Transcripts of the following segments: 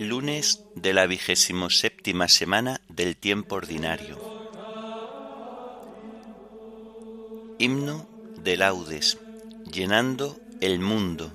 Lunes de la vigésimo séptima semana del tiempo ordinario. Himno de laudes, llenando el mundo.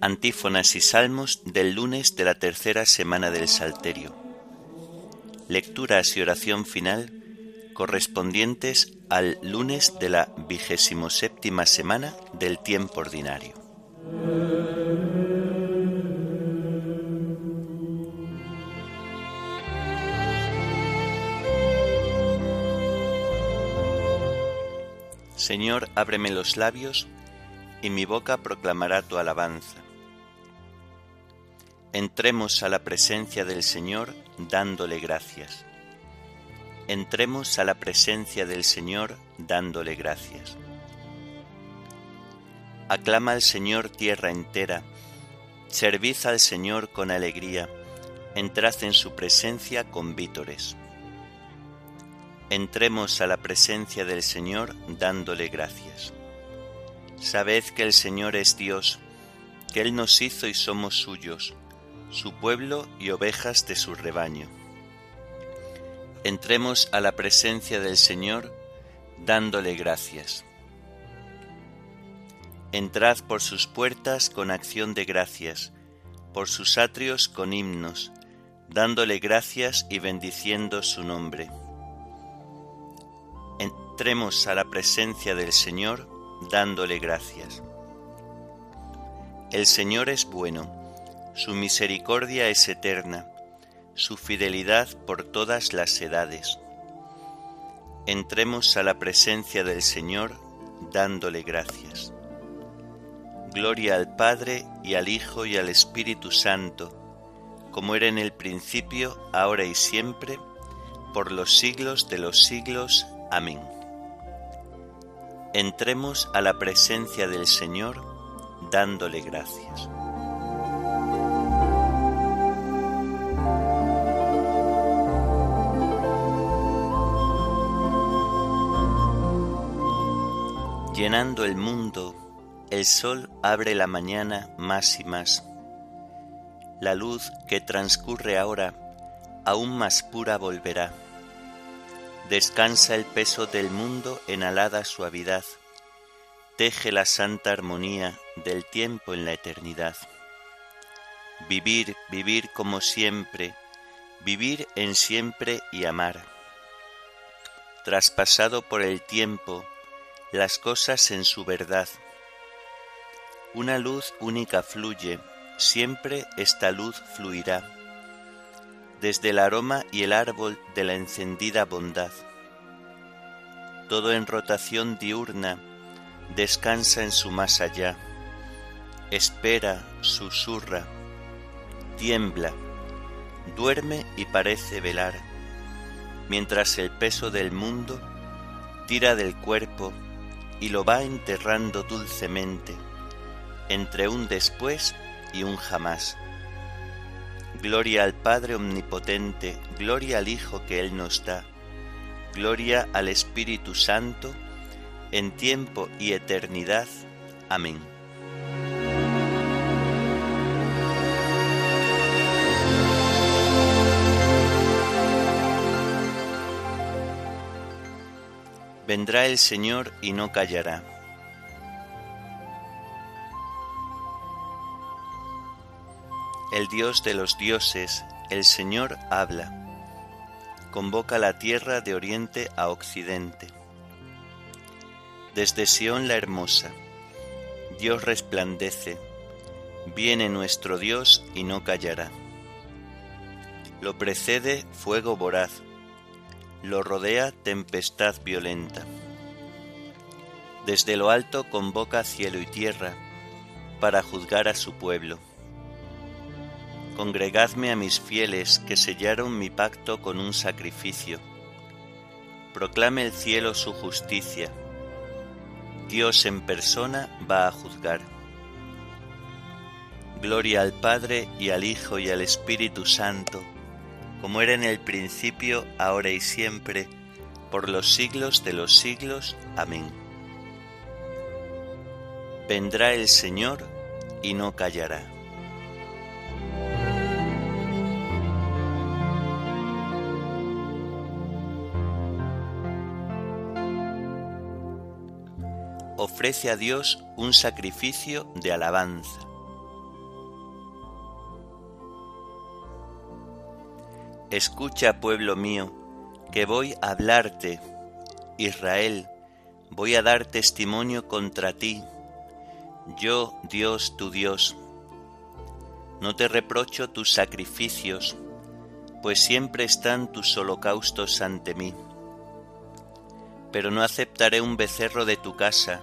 Antífonas y salmos del lunes de la tercera semana del Salterio. Lecturas y oración final correspondientes al lunes de la vigésimo séptima semana del tiempo ordinario. Señor, ábreme los labios, y mi boca proclamará tu alabanza. Entremos a la presencia del Señor dándole gracias entremos a la presencia del Señor dándole gracias. Aclama al Señor tierra entera, servid al Señor con alegría, entrad en su presencia con vítores. Entremos a la presencia del Señor dándole gracias. Sabed que el Señor es Dios, que Él nos hizo y somos suyos, su pueblo y ovejas de su rebaño entremos a la presencia del Señor dándole gracias. Entrad por sus puertas con acción de gracias, por sus atrios con himnos, dándole gracias y bendiciendo su nombre. Entremos a la presencia del Señor dándole gracias. El Señor es bueno, su misericordia es eterna su fidelidad por todas las edades. Entremos a la presencia del Señor dándole gracias. Gloria al Padre y al Hijo y al Espíritu Santo, como era en el principio, ahora y siempre, por los siglos de los siglos. Amén. Entremos a la presencia del Señor dándole gracias. Llenando el mundo, el sol abre la mañana más y más. La luz que transcurre ahora, aún más pura volverá. Descansa el peso del mundo en alada suavidad. Teje la santa armonía del tiempo en la eternidad. Vivir, vivir como siempre, vivir en siempre y amar. Traspasado por el tiempo, las cosas en su verdad. Una luz única fluye, siempre esta luz fluirá, desde el aroma y el árbol de la encendida bondad. Todo en rotación diurna descansa en su más allá, espera, susurra, tiembla, duerme y parece velar, mientras el peso del mundo tira del cuerpo y lo va enterrando dulcemente entre un después y un jamás. Gloria al Padre Omnipotente, gloria al Hijo que Él nos da, gloria al Espíritu Santo, en tiempo y eternidad. Amén. Vendrá el Señor y no callará. El Dios de los dioses, el Señor habla. Convoca la tierra de oriente a occidente. Desde Sión la hermosa, Dios resplandece. Viene nuestro Dios y no callará. Lo precede fuego voraz lo rodea tempestad violenta. Desde lo alto convoca cielo y tierra para juzgar a su pueblo. Congregadme a mis fieles que sellaron mi pacto con un sacrificio. Proclame el cielo su justicia. Dios en persona va a juzgar. Gloria al Padre y al Hijo y al Espíritu Santo como era en el principio, ahora y siempre, por los siglos de los siglos. Amén. vendrá el Señor y no callará. Ofrece a Dios un sacrificio de alabanza. Escucha, pueblo mío, que voy a hablarte, Israel, voy a dar testimonio contra ti, yo, Dios, tu Dios. No te reprocho tus sacrificios, pues siempre están tus holocaustos ante mí. Pero no aceptaré un becerro de tu casa,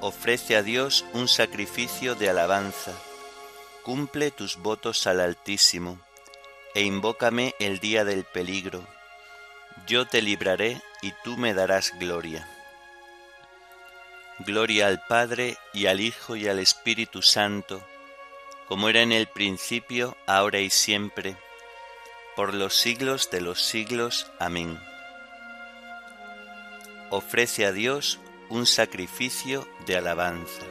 Ofrece a Dios un sacrificio de alabanza, cumple tus votos al Altísimo, e invócame el día del peligro yo te libraré y tú me darás gloria. Gloria al Padre y al Hijo y al Espíritu Santo, como era en el principio, ahora y siempre, por los siglos de los siglos. Amén. Ofrece a Dios un sacrificio de alabanza.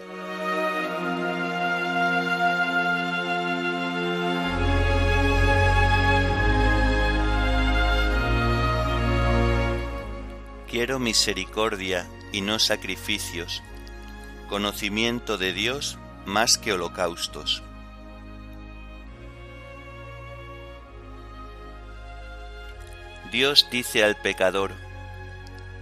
Quiero misericordia y no sacrificios, conocimiento de Dios más que holocaustos. Dios dice al pecador,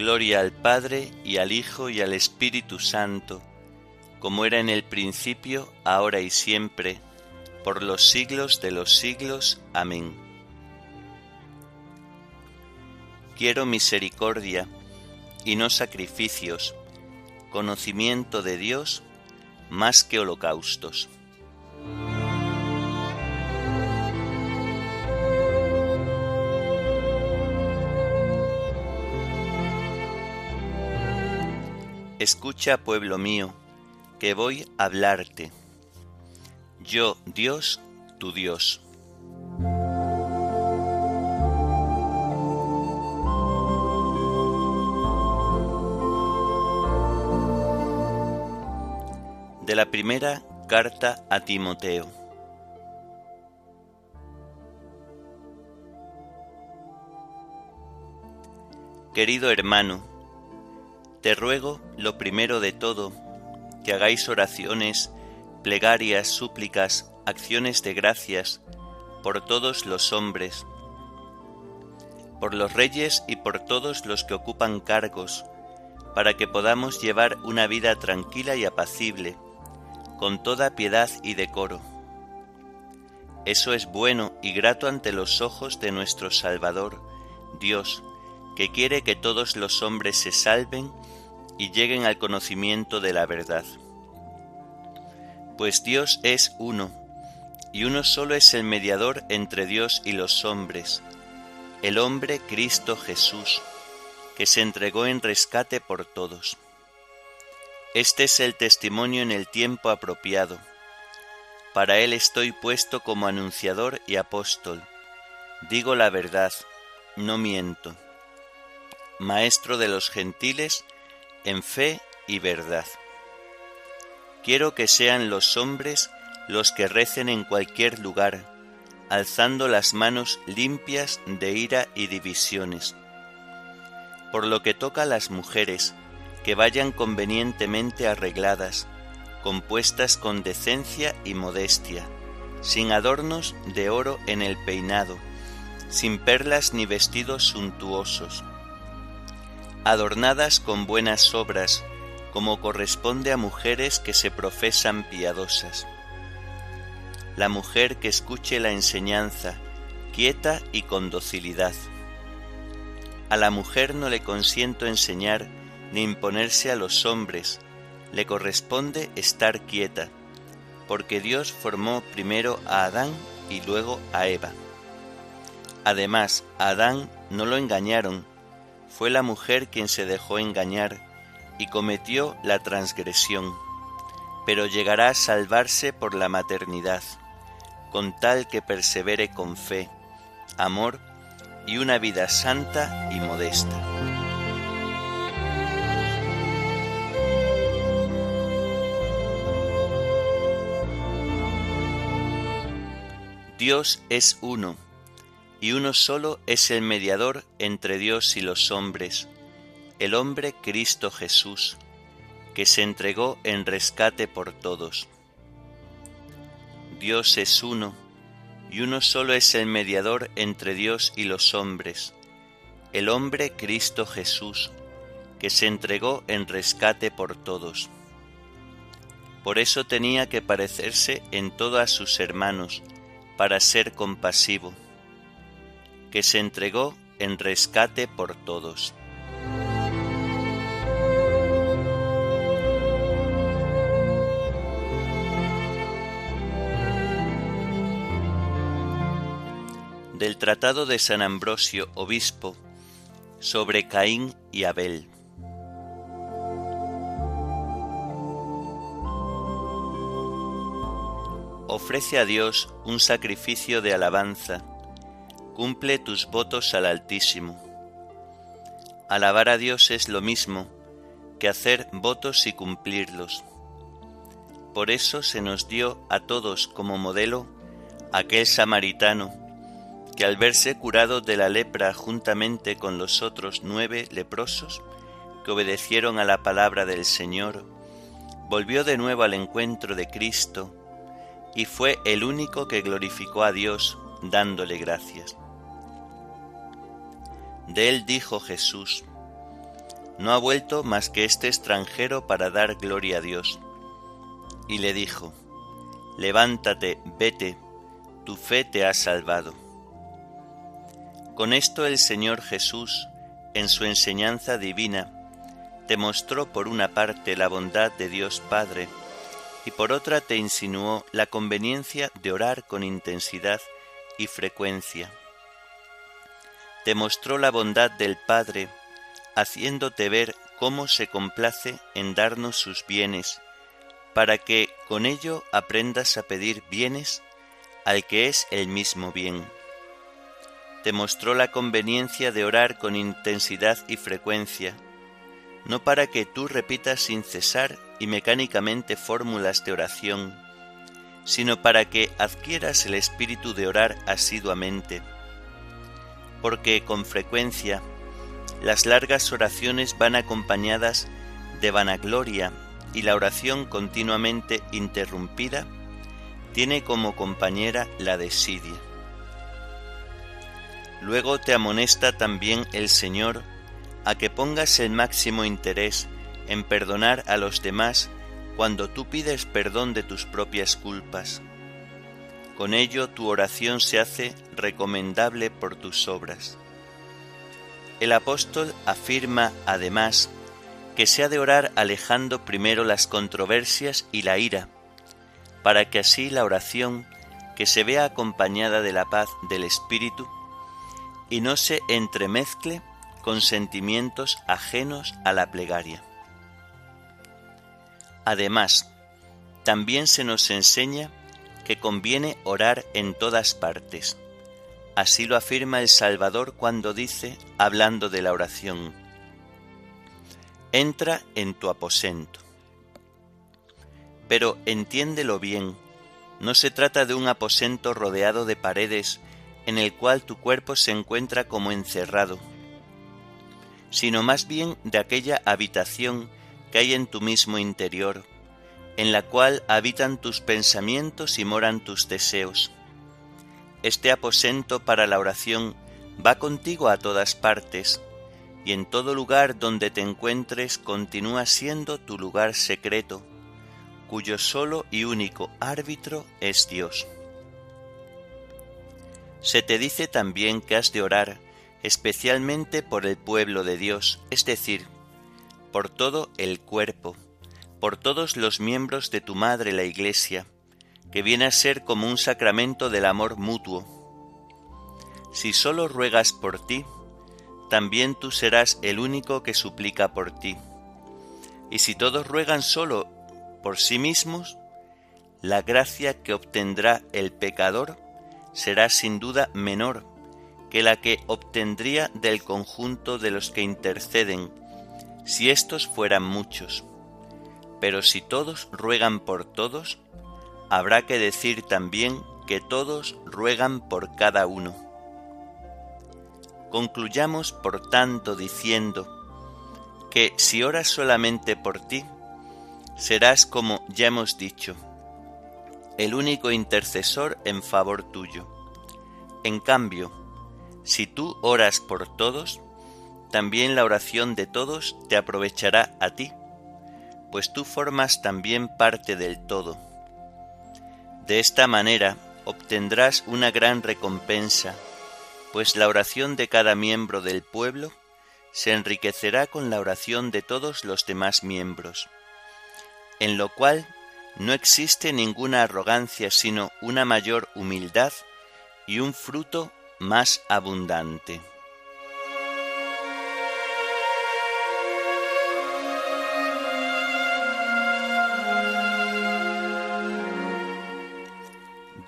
Gloria al Padre y al Hijo y al Espíritu Santo, como era en el principio, ahora y siempre, por los siglos de los siglos. Amén. Quiero misericordia y no sacrificios, conocimiento de Dios más que holocaustos. Escucha, pueblo mío, que voy a hablarte. Yo, Dios, tu Dios. de la primera carta a Timoteo. Querido hermano, te ruego lo primero de todo, que hagáis oraciones, plegarias, súplicas, acciones de gracias por todos los hombres, por los reyes y por todos los que ocupan cargos, para que podamos llevar una vida tranquila y apacible, con toda piedad y decoro. Eso es bueno y grato ante los ojos de nuestro Salvador, Dios, que quiere que todos los hombres se salven y lleguen al conocimiento de la verdad. Pues Dios es uno, y uno solo es el mediador entre Dios y los hombres, el hombre Cristo Jesús, que se entregó en rescate por todos. Este es el testimonio en el tiempo apropiado. para él estoy puesto como anunciador y apóstol. Digo la verdad, no miento. Maestro de los gentiles en fe y verdad. Quiero que sean los hombres los que recen en cualquier lugar, alzando las manos limpias de ira y divisiones. Por lo que toca a las mujeres, que vayan convenientemente arregladas, compuestas con decencia y modestia, sin adornos de oro en el peinado, sin perlas ni vestidos suntuosos, adornadas con buenas obras, como corresponde a mujeres que se profesan piadosas. La mujer que escuche la enseñanza, quieta y con docilidad. A la mujer no le consiento enseñar ni imponerse a los hombres, le corresponde estar quieta, porque Dios formó primero a Adán y luego a Eva. Además, a Adán no lo engañaron, fue la mujer quien se dejó engañar y cometió la transgresión, pero llegará a salvarse por la maternidad, con tal que persevere con fe, amor y una vida santa y modesta. Dios es uno, y uno solo es el mediador entre Dios y los hombres, el hombre Cristo Jesús, que se entregó en rescate por todos. Dios es uno, y uno solo es el mediador entre Dios y los hombres, el hombre Cristo Jesús, que se entregó en rescate por todos. Por eso tenía que parecerse en todo a sus hermanos, para ser compasivo, que se entregó en rescate por todos. Del Tratado de San Ambrosio, Obispo, sobre Caín y Abel. ofrece a Dios un sacrificio de alabanza, cumple tus votos al Altísimo. Alabar a Dios es lo mismo que hacer votos y cumplirlos. Por eso se nos dio a todos como modelo aquel samaritano que al verse curado de la lepra juntamente con los otros nueve leprosos que obedecieron a la palabra del Señor, volvió de nuevo al encuentro de Cristo y fue el único que glorificó a Dios dándole gracias. De él dijo Jesús, No ha vuelto más que este extranjero para dar gloria a Dios. Y le dijo, Levántate, vete, tu fe te ha salvado. Con esto el Señor Jesús, en su enseñanza divina, te mostró por una parte la bondad de Dios Padre, y por otra te insinuó la conveniencia de orar con intensidad y frecuencia. Te mostró la bondad del Padre, haciéndote ver cómo se complace en darnos sus bienes, para que con ello aprendas a pedir bienes al que es el mismo bien. Te mostró la conveniencia de orar con intensidad y frecuencia, no para que tú repitas sin cesar y mecánicamente fórmulas de oración, sino para que adquieras el espíritu de orar asiduamente, porque con frecuencia las largas oraciones van acompañadas de vanagloria y la oración continuamente interrumpida tiene como compañera la desidia. Luego te amonesta también el Señor a que pongas el máximo interés en perdonar a los demás cuando tú pides perdón de tus propias culpas. Con ello tu oración se hace recomendable por tus obras. El apóstol afirma además que se ha de orar alejando primero las controversias y la ira, para que así la oración, que se vea acompañada de la paz del Espíritu, y no se entremezcle con sentimientos ajenos a la plegaria. Además, también se nos enseña que conviene orar en todas partes. Así lo afirma el Salvador cuando dice, hablando de la oración, Entra en tu aposento. Pero entiéndelo bien, no se trata de un aposento rodeado de paredes en el cual tu cuerpo se encuentra como encerrado, sino más bien de aquella habitación que hay en tu mismo interior, en la cual habitan tus pensamientos y moran tus deseos. Este aposento para la oración va contigo a todas partes, y en todo lugar donde te encuentres continúa siendo tu lugar secreto, cuyo solo y único árbitro es Dios. Se te dice también que has de orar especialmente por el pueblo de Dios, es decir, por todo el cuerpo, por todos los miembros de tu madre la Iglesia, que viene a ser como un sacramento del amor mutuo. Si solo ruegas por ti, también tú serás el único que suplica por ti. Y si todos ruegan solo por sí mismos, la gracia que obtendrá el pecador será sin duda menor que la que obtendría del conjunto de los que interceden, si éstos fueran muchos. Pero si todos ruegan por todos, habrá que decir también que todos ruegan por cada uno. Concluyamos por tanto diciendo que si oras solamente por ti, serás como ya hemos dicho, el único intercesor en favor tuyo. En cambio, si tú oras por todos, también la oración de todos te aprovechará a ti, pues tú formas también parte del todo. De esta manera obtendrás una gran recompensa pues la oración de cada miembro del pueblo se enriquecerá con la oración de todos los demás miembros, en lo cual no existe ninguna arrogancia sino una mayor humildad y un fruto más abundante.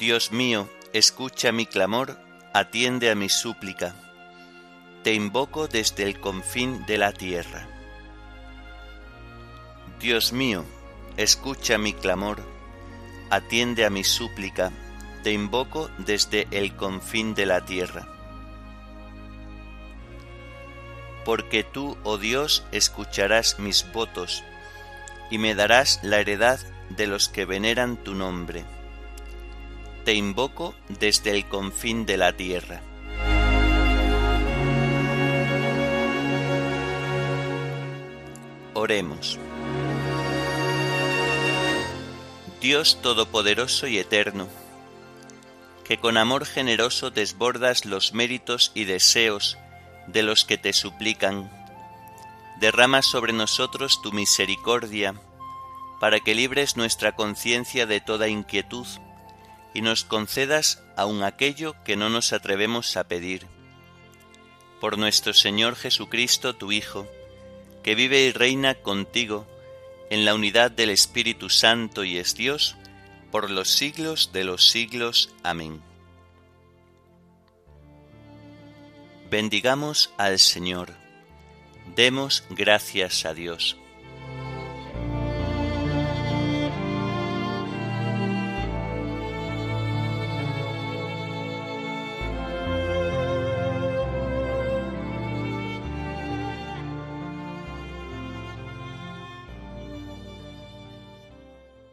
Dios mío, escucha mi clamor atiende a mi súplica. Te invoco desde el confín de la tierra. Dios mío, escucha mi clamor, atiende a mi súplica, te invoco desde el confín de la tierra. Porque tú, oh Dios, escucharás mis votos, y me darás la heredad de los que veneran tu nombre te invoco desde el confín de la tierra. Oremos. Dios Todopoderoso y Eterno, que con amor generoso desbordas los méritos y deseos de los que te suplican, derrama sobre nosotros tu misericordia, para que libres nuestra conciencia de toda inquietud y nos concedas aun aquello que no nos atrevemos a pedir. Por nuestro Señor Jesucristo, tu Hijo, que vive y reina contigo en la unidad del Espíritu Santo y es Dios, por los siglos de los siglos. Amén. Bendigamos al Señor. Demos gracias a Dios.